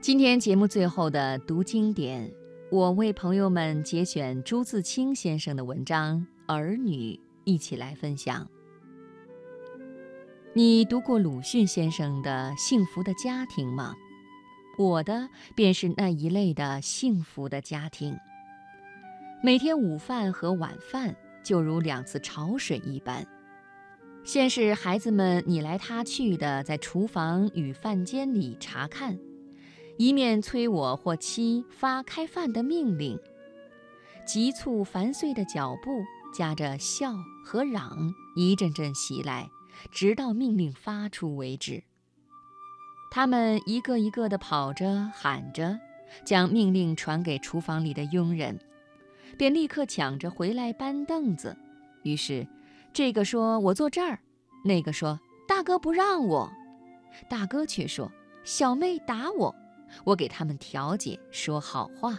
今天节目最后的读经典，我为朋友们节选朱自清先生的文章《儿女》，一起来分享。你读过鲁迅先生的《幸福的家庭》吗？我的便是那一类的幸福的家庭。每天午饭和晚饭就如两次潮水一般，先是孩子们你来他去的在厨房与饭间里查看。一面催我或妻发开饭的命令，急促繁碎的脚步夹着笑和嚷一阵阵袭来，直到命令发出为止。他们一个一个地跑着喊着，将命令传给厨房里的佣人，便立刻抢着回来搬凳子。于是，这个说我坐这儿，那个说大哥不让我，大哥却说小妹打我。我给他们调解，说好话，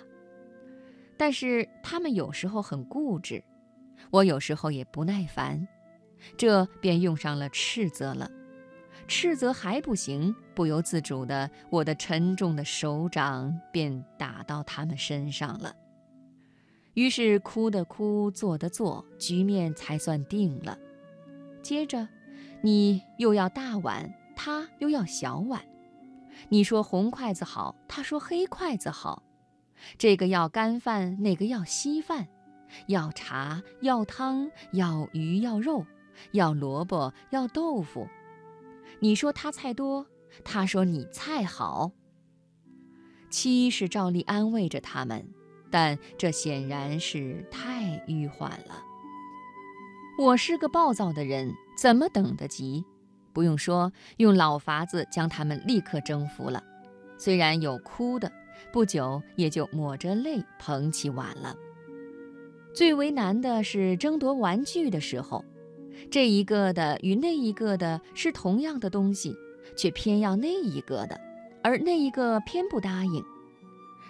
但是他们有时候很固执，我有时候也不耐烦，这便用上了斥责了。斥责还不行，不由自主的，我的沉重的手掌便打到他们身上了。于是哭的哭，坐的坐，局面才算定了。接着，你又要大碗，他又要小碗。你说红筷子好，他说黑筷子好，这个要干饭，那个要稀饭，要茶要汤要鱼要肉，要萝卜要豆腐。你说他菜多，他说你菜好。七是照例安慰着他们，但这显然是太迂缓了。我是个暴躁的人，怎么等得及？不用说，用老法子将他们立刻征服了。虽然有哭的，不久也就抹着泪捧起碗了。最为难的是争夺玩具的时候，这一个的与那一个的是同样的东西，却偏要那一个的，而那一个偏不答应。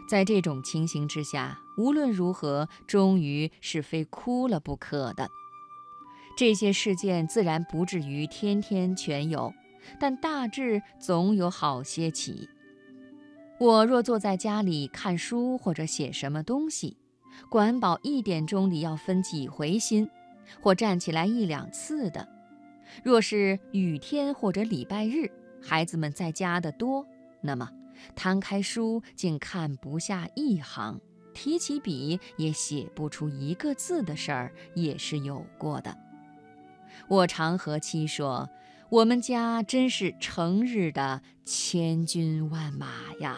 在这种情形之下，无论如何，终于是非哭了不可的。这些事件自然不至于天天全有，但大致总有好些起。我若坐在家里看书或者写什么东西，管保一点钟里要分几回心，或站起来一两次的。若是雨天或者礼拜日，孩子们在家的多，那么摊开书竟看不下一行，提起笔也写不出一个字的事儿，也是有过的。我常和妻说，我们家真是成日的千军万马呀。